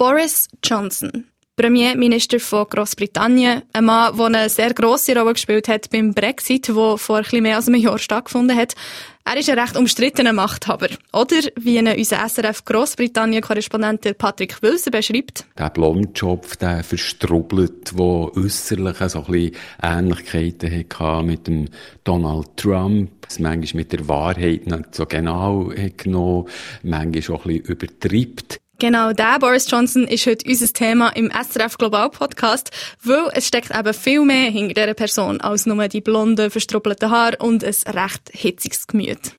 Boris Johnson, Premierminister von Großbritannien, ein Mann, der eine sehr grosse Rolle gespielt hat beim Brexit, wo vor bisschen mehr als einem Jahr stattgefunden hat. Er ist ein recht umstrittener Machthaber. Oder, wie ihn unser SRF Großbritannien-Korrespondent Patrick Wilson beschreibt. Der Blondschopf, der verstrubbelt, der äußerlich so ein Ähnlichkeiten hatte mit dem Donald Trump, das manchmal mit der Wahrheit nicht so genau genommen, manchmal auch ein bisschen übertreibt. Genau, der Boris Johnson ist heute unser Thema im SRF Global Podcast, weil es steckt eben viel mehr hinter dieser Person als nur die blonden, verstrubbelten Haare und ein recht hitziges Gemüt.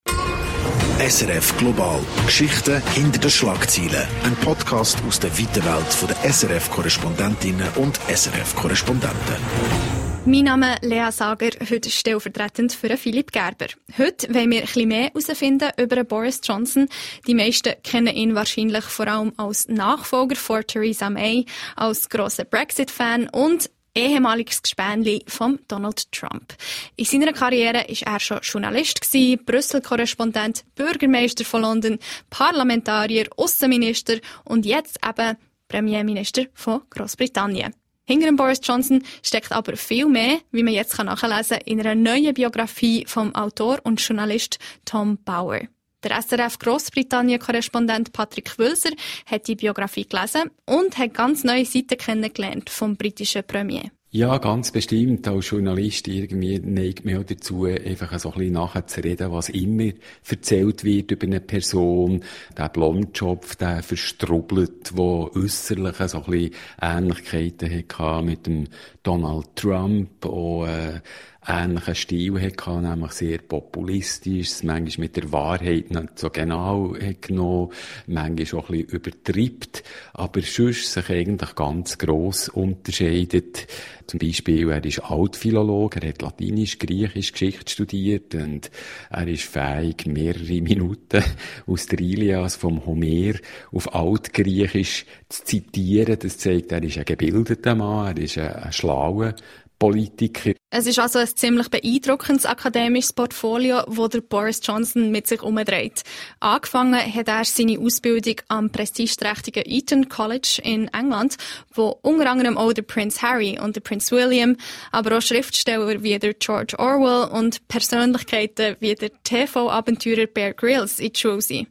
SRF Global. Geschichten hinter den Schlagzeilen. Ein Podcast aus der weiten Welt der SRF-Korrespondentinnen und SRF-Korrespondenten. Mein Name ist Lea Sager, heute stellvertretend für Philipp Gerber. Heute wollen wir etwas mehr herausfinden über Boris Johnson. Die meisten kennen ihn wahrscheinlich vor allem als Nachfolger von Theresa May, als grosser Brexit-Fan und ehemaliges Gespänli von Donald Trump. In seiner Karriere ist er schon Journalist Brüssel-Korrespondent, Bürgermeister von London, Parlamentarier, Außenminister und jetzt eben Premierminister von Großbritannien. Hinter dem Boris Johnson steckt aber viel mehr, wie man jetzt nachlesen kann, in einer neuen Biografie vom Autor und Journalist Tom Bauer. Der SRF Großbritannien-Korrespondent Patrick Wülser hat die Biografie gelesen und hat ganz neue Seiten kennengelernt vom britischen Premier. Ja, ganz bestimmt. Als Journalist irgendwie neigt mich auch dazu, einfach so ein bisschen nachher zu reden, was immer erzählt wird über eine Person. Der Blondschopf, der verstrubbelt, der äußerlich so ein bisschen Ähnlichkeiten hatte mit dem Donald Trump, auch, äh, ähnlichen Stil hatte, nämlich sehr populistisch, manchmal mit der Wahrheit nicht so genau genommen, manchmal auch ein bisschen übertreibt, aber sonst sich eigentlich ganz gross unterscheidet. Zum Beispiel, er ist Altphilologe, er hat Latinisch, Griechisch, Geschichte studiert und er ist fähig, mehrere Minuten aus der Ilias vom Homer auf Altgriechisch zu zitieren. Das zeigt, er ist ein gebildeter Mann, er ist ein, ein schlauer Politiker. Es ist also ein ziemlich beeindruckendes akademisches Portfolio, wo der Boris Johnson mit sich umdreht. Angefangen hat er seine Ausbildung am prestigeträchtigen Eton College in England, wo unter anderem auch der Prince Harry und der Prince William, aber auch Schriftsteller wie der George Orwell und Persönlichkeiten wie der TV-Abenteurer Bear Grylls in die Schule sind.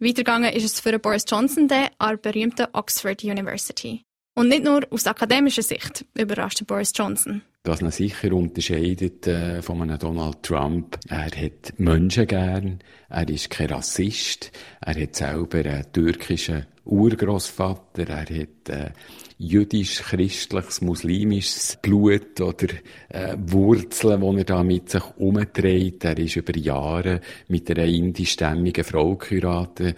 Weitergegangen ist es für Boris Johnson an der berühmten Oxford University. Und nicht nur aus akademischer Sicht überrascht Boris Johnson. Was ihn sicher unterscheidet äh, von einem Donald Trump, er hat Menschen gern, er ist kein Rassist, er hat selber einen türkischen Urgroßvater, er hat äh, jüdisch-christliches, muslimisches Blut oder äh, Wurzeln, die er da mit sich umdreht. Er ist über Jahre mit einer indischstämmigen Frau geheiratet.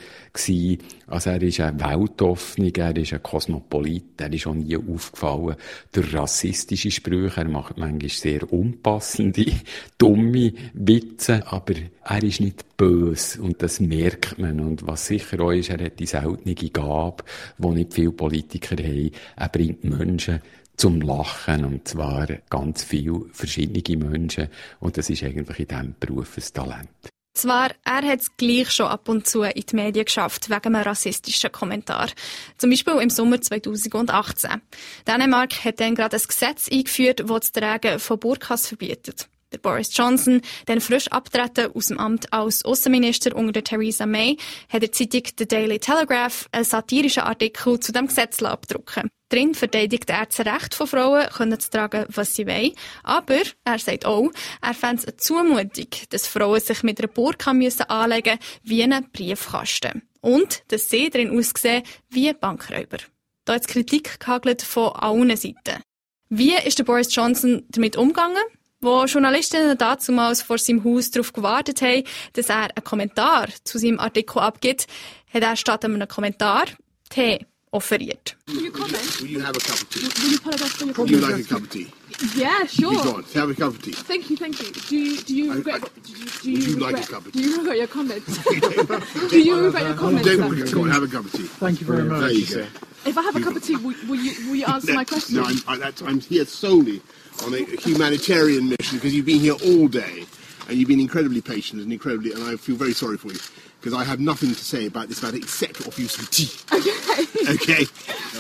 Also er ist eine Weltoffnung, er ist ein Kosmopolit, er ist auch nie aufgefallen durch rassistische Sprüche. Er macht manchmal sehr unpassende, dumme Witze, aber er ist nicht böse und das merkt man. Und was sicher auch ist, er hat die seltene Gabe, die nicht viele Politiker haben. Er bringt Menschen zum Lachen und zwar ganz viele verschiedene Menschen und das ist eigentlich in diesem Beruf ein Talent. Zwar, er hat es gleich schon ab und zu in die Medien geschafft, wegen einem rassistischen Kommentar. Zum Beispiel im Sommer 2018. Dänemark hat dann gerade ein Gesetz eingeführt, das das Tragen von Burkas verbietet. Der Boris Johnson, dann frisch abtreten aus dem Amt als Außenminister unter Theresa May, hat der Zeitung The Daily Telegraph einen satirischen Artikel zu dem Gesetz abdrucken. Drin verteidigt er das Recht von Frauen, können zu tragen, was sie wollen. Aber er sagt auch, er fände es eine Zumutung, dass Frauen sich mit einer Burka müssen anlegen wie einen Briefkasten. Und dass sie darin aussehen wie Bankräuber. Da hat Kritik gehagelt von allen Seiten. Wie ist der Boris Johnson damit umgegangen? Wo Journalistinnen damals vor seinem Haus darauf gewartet haben, dass er einen Kommentar zu seinem Artikel abgibt, hat er statt einem Kommentar Tee offeriert. Will you comment? Will you have a cup of tea? Will you apologize for your comment? Would you like a cup of tea? Yeah, sure. Be gone. Have a cup of tea. Thank you, thank you. Do you, do you regret... I, do you, do you, would you regret, like a cup of tea? Do you regret your comments? do you regret your comments? Don't regret. Go on, have a cup of tea. Thank you very much. There you go. If I have a cup of tea, will, will, you, will you answer no, my question? No, I'm, I, I'm here solely on a humanitarian mission because you've been here all day and you've been incredibly patient and incredibly, and I feel very sorry for you because I have nothing to say about this matter except offer you some tea. Okay. Okay.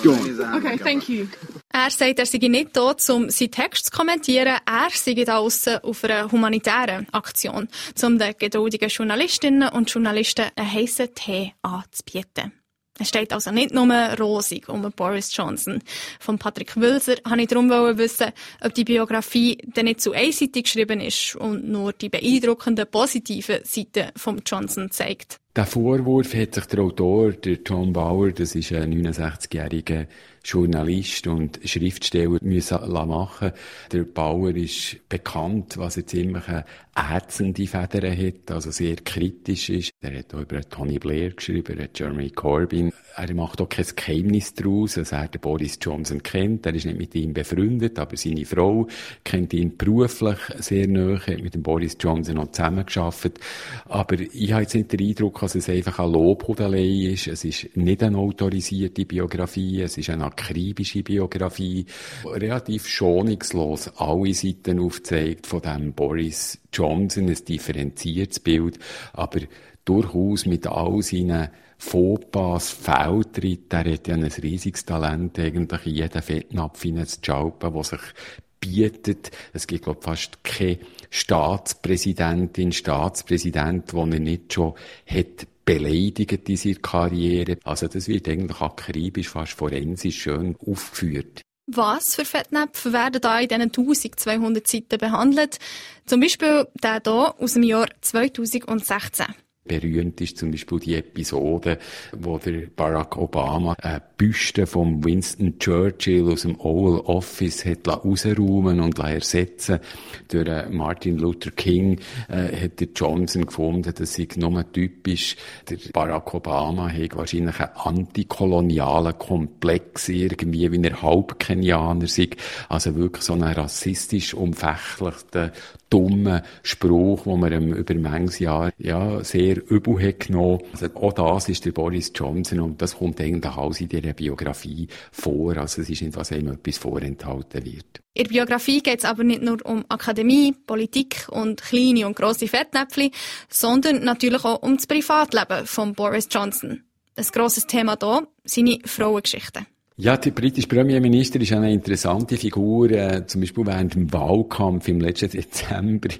Go on. Okay, thank you. Er sagt, er sei nicht da, um seinen Text zu kommentieren. Er sei da aussen auf einer humanitären Aktion, um den geduldigen Journalistinnen und Journalisten einen heissen Tee anzubieten. Es steht also nicht nur rosig um Boris Johnson. Von Patrick Wülser wollte ich darum wissen, ob die Biografie denn nicht zu einseitig geschrieben ist und nur die beeindruckenden positiven Seiten von Johnson zeigt. Der Vorwurf hat sich der Autor, der John Bauer, das ist ein 69-jähriger Journalist und Schriftsteller müssen machen. Der Bauer ist bekannt, was er ziemlich ätzende Federn hat, also sehr kritisch ist. Er hat auch über Tony Blair geschrieben, über Jeremy Corbyn. Er macht auch kein Geheimnis daraus, dass er den Boris Johnson kennt. Er ist nicht mit ihm befreundet, aber seine Frau kennt ihn beruflich sehr nahe, hat mit dem Boris Johnson noch zusammengearbeitet. Aber ich habe jetzt nicht den Eindruck, dass es einfach eine Lobhudelei ist. Es ist nicht eine autorisierte Biografie, es ist eine akribische Biografie, relativ schonungslos alle Seiten aufzeigt von dem Boris Johnson, ein differenziertes Bild, aber durchaus mit all seinen Fauxpas, Fehltritt, er hat ja ein riesiges Talent, eigentlich jeden Fettnapf hineinzuschalpen, der sich bietet. Es gibt, glaube fast keine Staatspräsidentin, Staatspräsident, wo er nicht schon hat beleidigt in seiner Karriere. Also das wird eigentlich akribisch, fast forensisch schön aufgeführt. Was für Fettnäpfe werden da in diesen 1200 Seiten behandelt? Zum Beispiel der hier aus dem Jahr 2016. Berühmt ist zum Beispiel die Episode, wo der Barack Obama eine Büste von Winston Churchill aus dem Oval Office hat rausräumen und ersetzen durch Martin Luther King äh, hat der Johnson gefunden, das sei nur typisch. Der Barack Obama hat wahrscheinlich einen antikolonialen Komplex irgendwie, wie er Halbkenianer sei. Also wirklich so einen rassistisch umfächlichten dummen Spruch, wo man ihm über manches Jahr ja, sehr übel hat genommen. Also auch das ist der Boris Johnson und das kommt eigentlich alles in dieser Biografie vor. Also es ist nicht, was ihm etwas vorenthalten wird. In der Biografie geht es aber nicht nur um Akademie, Politik und kleine und grosse Fettnäpfchen, sondern natürlich auch um das Privatleben von Boris Johnson. Ein grosses Thema hier, seine Frauengeschichten. Ja, der britische Premierminister ist eine interessante Figur. Äh, zum Beispiel während dem Wahlkampf im letzten Dezember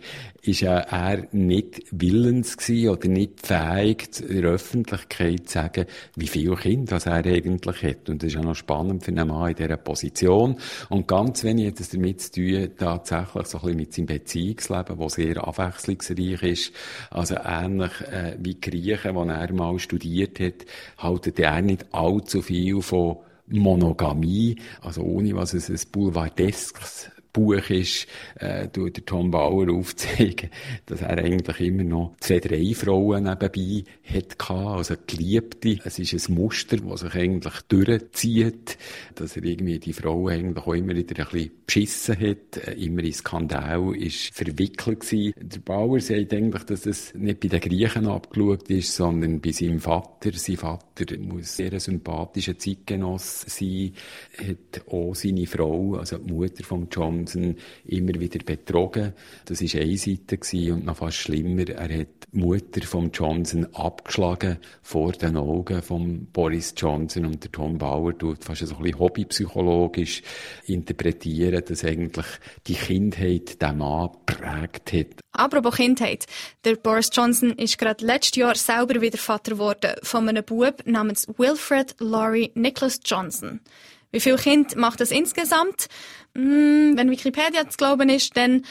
ist er nicht willens gewesen oder nicht fähig, in der Öffentlichkeit zu sagen, wie viele Kinder er eigentlich hat. Und das ist ja noch spannend für einen Mann in dieser Position. Und ganz wenig hat es damit zu tun, tatsächlich so ein bisschen mit seinem Beziehungsleben, das sehr abwechslungsreich ist. Also ähnlich äh, wie Griechen, wo er mal studiert hat, haltet er nicht allzu viel von Monogamie, also ohne was es ein Boulevardesques Buch ist, äh, tut der Tom Bauer aufzeigen, dass er eigentlich immer noch zwei, drei Frauen nebenbei hat gehabt, also Geliebte. Es ist ein Muster, das sich eigentlich durchzieht, dass er irgendwie die Frau eigentlich auch immer wieder ein bisschen beschissen hat, äh, immer in Skandal ist verwickelt gewesen. Der Bauer sagt eigentlich, dass es nicht bei den Griechen abgeschaut ist, sondern bei seinem Vater. Sein Vater muss sehr ein sympathischer Zeitgenoss sein, hat auch seine Frau, also die Mutter von John Johnson immer wieder betrogen. Das war eine Seite und noch fast schlimmer. Er hat die Mutter von Johnson abgeschlagen vor den Augen von Boris Johnson und der Tom Bauer tut fast ein bisschen hobbypsychologisch interpretieren, dass eigentlich die Kindheit den Mann prägt hat. Apropos Kindheit. Der Boris Johnson ist gerade letztes Jahr selber wieder Vater geworden von einem Bub namens Wilfred Laurie Nicholas Johnson. Wie viele Kinder macht das insgesamt? Hm, wenn Wikipedia zu glauben ist, dann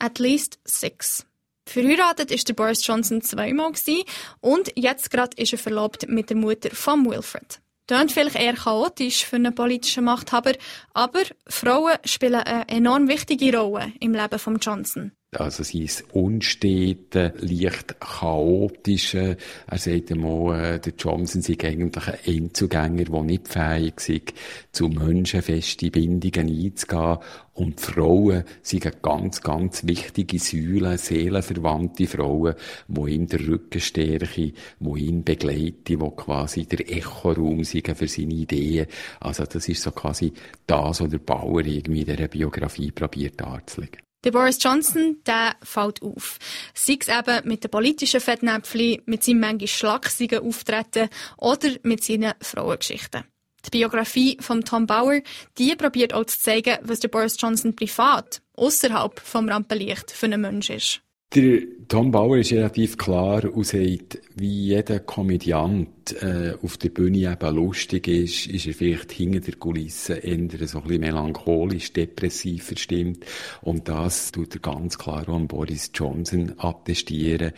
at least six. Verheiratet ist der Boris Johnson zweimal gewesen, und jetzt gerade ist er verlobt mit der Mutter von Wilfred. Tönt vielleicht eher chaotisch für einen politischen Machthaber, aber Frauen spielen eine enorm wichtige Rolle im Leben von Johnson. Also sein Unstete, leicht chaotische. Er sagt einmal, äh, der Johnson sei eigentlich ein Einzugänger, der nicht fähig ist, zu menschenfesten Bindungen einzugehen. Und Frauen sind ganz, ganz wichtige Säulen, seelenverwandte Frauen, die ihm den Rücken stärken, die ihn begleiten, die quasi der Echoraum sind für seine Ideen. Also das ist so quasi das, was der Bauer irgendwie in dieser Biografie probiert darzulegen. Der Boris Johnson, der fällt auf. Sei es eben mit den politischen Fettnäpfchen, mit seinem manchmal schlagsigen Auftreten oder mit seinen Frauengeschichten. Die Biografie von Tom Bauer, die probiert auch zu zeigen, was der Boris Johnson privat, außerhalb vom Rampenlicht, für ein Mensch ist. Der Tom Bauer ist relativ klar und sagt, wie jeder Komödiant äh, auf der Bühne eben lustig ist, ist er vielleicht hinter der Kulisse eher so ein bisschen melancholisch, depressiv verstimmt. Und das tut er ganz klar an Boris Johnson attestieren.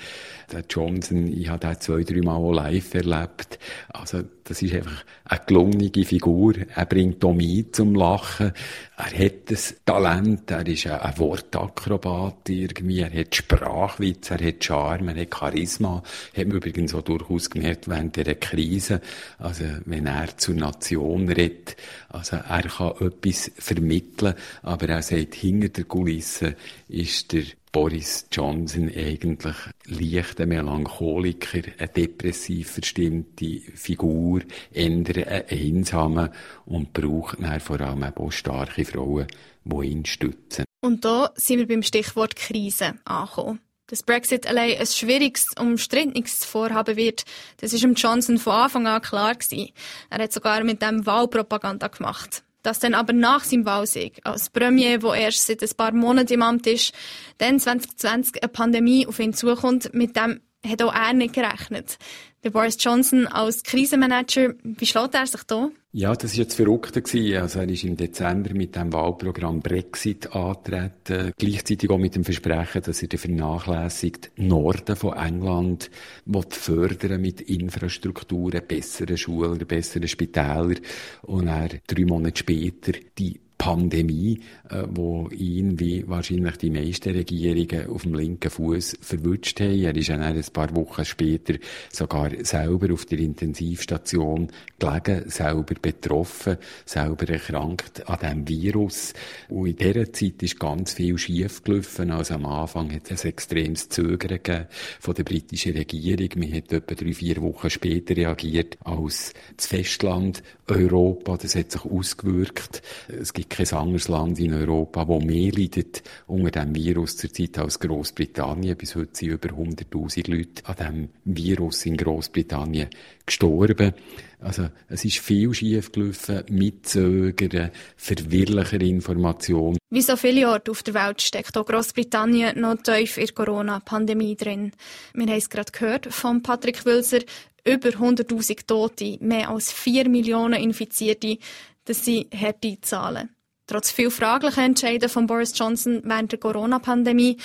Der Johnson, ich habe den zwei, drei Mal auch live erlebt. Also, das ist einfach eine gelungene Figur. Er bringt Tomie zum Lachen. Er hat das Talent, er ist ein Wortakrobat irgendwie, er hat Sprachwitz, er hat Charme, er hat Charisma. Hat man übrigens auch durchaus gemerkt während dieser Krise. Also, wenn er zur Nation redet, also er kann etwas vermitteln, aber er sagt, hinter der Kulisse ist der Boris Johnson eigentlich leichter Melancholiker, eine depressiv verstimmte Figur, ändern eine einsame und braucht dann vor allem auch starke Frauen, die ihn stützen. Und da sind wir beim Stichwort Krise angekommen. Dass Brexit allein ein schwieriges, umstrittenes Vorhaben wird, das ist Johnson von Anfang an klar gewesen. Er hat sogar mit dem Wahlpropaganda gemacht. Dass dann aber nach seinem Wahlsieg, als Premier, der erst seit ein paar Monaten im Amt ist, dann 2020 eine Pandemie auf ihn zukommt, mit dem hat auch er nicht gerechnet. Der Boris Johnson als Krisenmanager, wie schlägt er sich da? Ja, das war jetzt verrückt. Also er ist im Dezember mit dem Wahlprogramm Brexit antreten, gleichzeitig auch mit dem Versprechen, dass er den vernachlässigt Norden von England fördern mit Infrastrukturen, besseren Schulen, besseren Spitälern und er drei Monate später die Pandemie, äh, wo ihn wie wahrscheinlich die meisten Regierungen auf dem linken Fuß verwünscht haben. Er ist dann ein paar Wochen später sogar selber auf der Intensivstation gelegen, selber betroffen, selber erkrankt an diesem Virus. Und in dieser Zeit ist ganz viel schief gelaufen. Also am Anfang hat es ein extremes Zögern gegeben von der britischen Regierung. Man hat etwa drei, vier Wochen später reagiert als das Festland Europa. Das hat sich ausgewirkt. Es gibt kein anderes Land in Europa, wo mehr leidet unter dem Virus zurzeit als Großbritannien. Bis heute sind über 100.000 Leute an dem Virus in Großbritannien gestorben. Also, es ist viel schief gelaufen, mitzögern, verwirrlicher Information. Wie so viele Orte auf der Welt steckt auch Großbritannien noch tief in der Corona-Pandemie drin. Wir haben es gerade gehört von Patrick Wilser. Über 100.000 Tote, mehr als 4 Millionen Infizierte. Das sind harte Zahlen. Trotz viel fraglicher Entscheidungen von Boris Johnson während der Corona-Pandemie,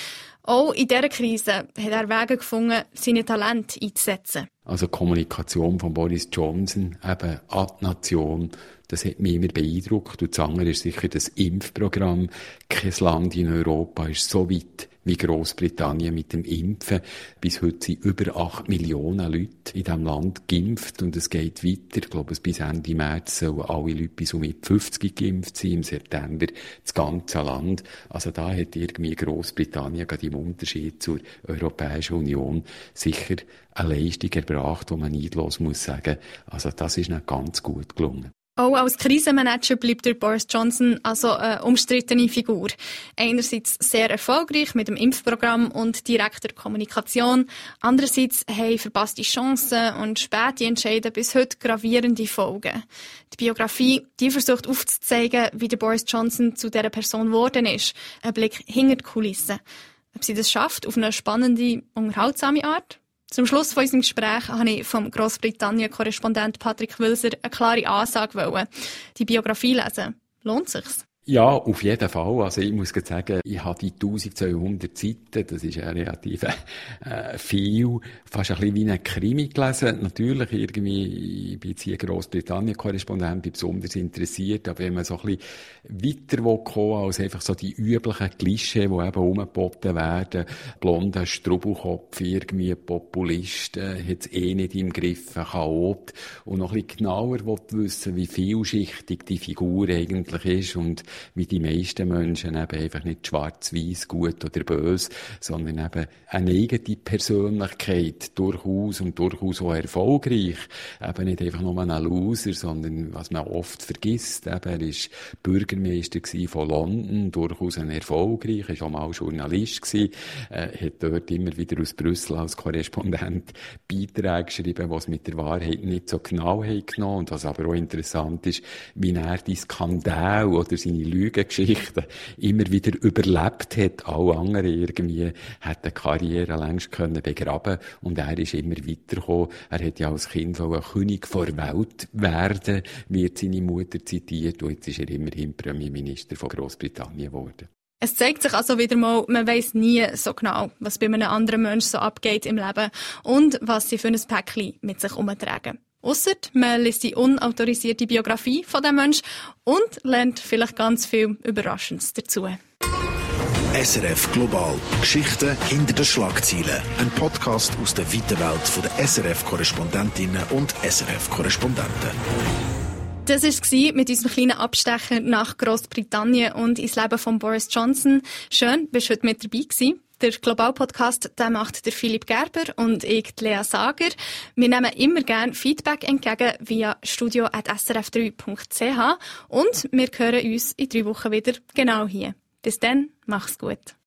auch in dieser Krise hat er Wege gefunden, seine Talente einzusetzen. Also Kommunikation von Boris Johnson, eben an die Nation, das hat mich immer beeindruckt. Und das andere ist sicher das Impfprogramm. Kein Land in Europa ist so weit wie Großbritannien mit dem Impfen. Bis heute sind über acht Millionen Leute in diesem Land geimpft und es geht weiter. Ich glaube, bis Ende März sollen alle Leute bis um 50 geimpft sein, im September das ganze Land. Also da hat irgendwie Großbritannien gerade im Unterschied zur Europäischen Union sicher eine Leistung erbracht, wo man neidlos muss sagen, also das ist nicht ganz gut gelungen. Auch als Krisenmanager bleibt der Boris Johnson also eine umstrittene Figur. Einerseits sehr erfolgreich mit dem Impfprogramm und direkter Kommunikation. Andererseits haben verpasste Chancen und späte Entscheidungen bis heute gravierende Folgen. Die Biografie, die versucht aufzuzeigen, wie der Boris Johnson zu dieser Person geworden ist. Ein Blick hinter die Kulissen. Ob sie das schafft, auf eine spannende, unterhaltsame Art? Zum Schluss von unserem Gespräch habe ich vom Großbritannien-Korrespondent Patrick Wilser eine klare Ansage wollen. Die Biografie lesen. Lohnt sich's? Ja, auf jeden Fall. Also ich muss sagen, ich habe die 1200 Seiten, das ist ja relativ äh, viel, fast ein bisschen wie ein Krimi gelesen. Natürlich irgendwie, ich bin jetzt hier Großbritannien-Korrespondent, bin besonders interessiert, aber wenn man so ein bisschen weiter will kommen als einfach so die üblichen Klischee, die eben umgeboten werden, blonder Strubelkopf, irgendwie Populist, äh, hat es eh nicht im Griff, Chaot, und noch ein bisschen genauer will wissen, wie vielschichtig die Figur eigentlich ist. Und wie die meisten Menschen eben einfach nicht schwarz-weiß, gut oder böse, sondern eben eine eigene Persönlichkeit, durchaus und durchaus auch erfolgreich. Eben nicht einfach nur ein Loser, sondern was man oft vergisst, eben, er ist Bürgermeister von London, durchaus ein erfolgreich, ist auch mal Journalist gewesen, äh, hat dort immer wieder aus Brüssel als Korrespondent Beiträge geschrieben, was mit der Wahrheit nicht so genau hat genommen. Und was aber auch interessant ist, wie er die Skandal oder seine Lügengeschichten immer wieder überlebt hat. Alle anderen irgendwie hat Karriere längst können begraben und er ist immer weitergekommen. Er hat ja als Kind ein König vor Welt werden, wird seine Mutter zitiert und jetzt ist er immerhin Premierminister von Großbritannien geworden. Es zeigt sich also wieder mal, man weiß nie so genau, was bei einem anderen Menschen so abgeht im Leben und was sie für ein Päckchen mit sich umtragen. Ausser man liest die unautorisierte Biografie von dem Mensch und lernt vielleicht ganz viel Überraschendes dazu. SRF Global. Geschichten hinter den Schlagzeilen. Ein Podcast aus der weiten Welt der SRF-Korrespondentinnen und SRF-Korrespondenten. Das war mit unserem kleinen Abstechen nach Großbritannien und ins Leben von Boris Johnson. Schön, bist du heute mit dabei gewesen. Der Global-Podcast macht der Philipp Gerber und ich, Lea Sager. Wir nehmen immer gerne Feedback entgegen via studio.srf3.ch und wir hören uns in drei Wochen wieder genau hier. Bis dann, mach's gut.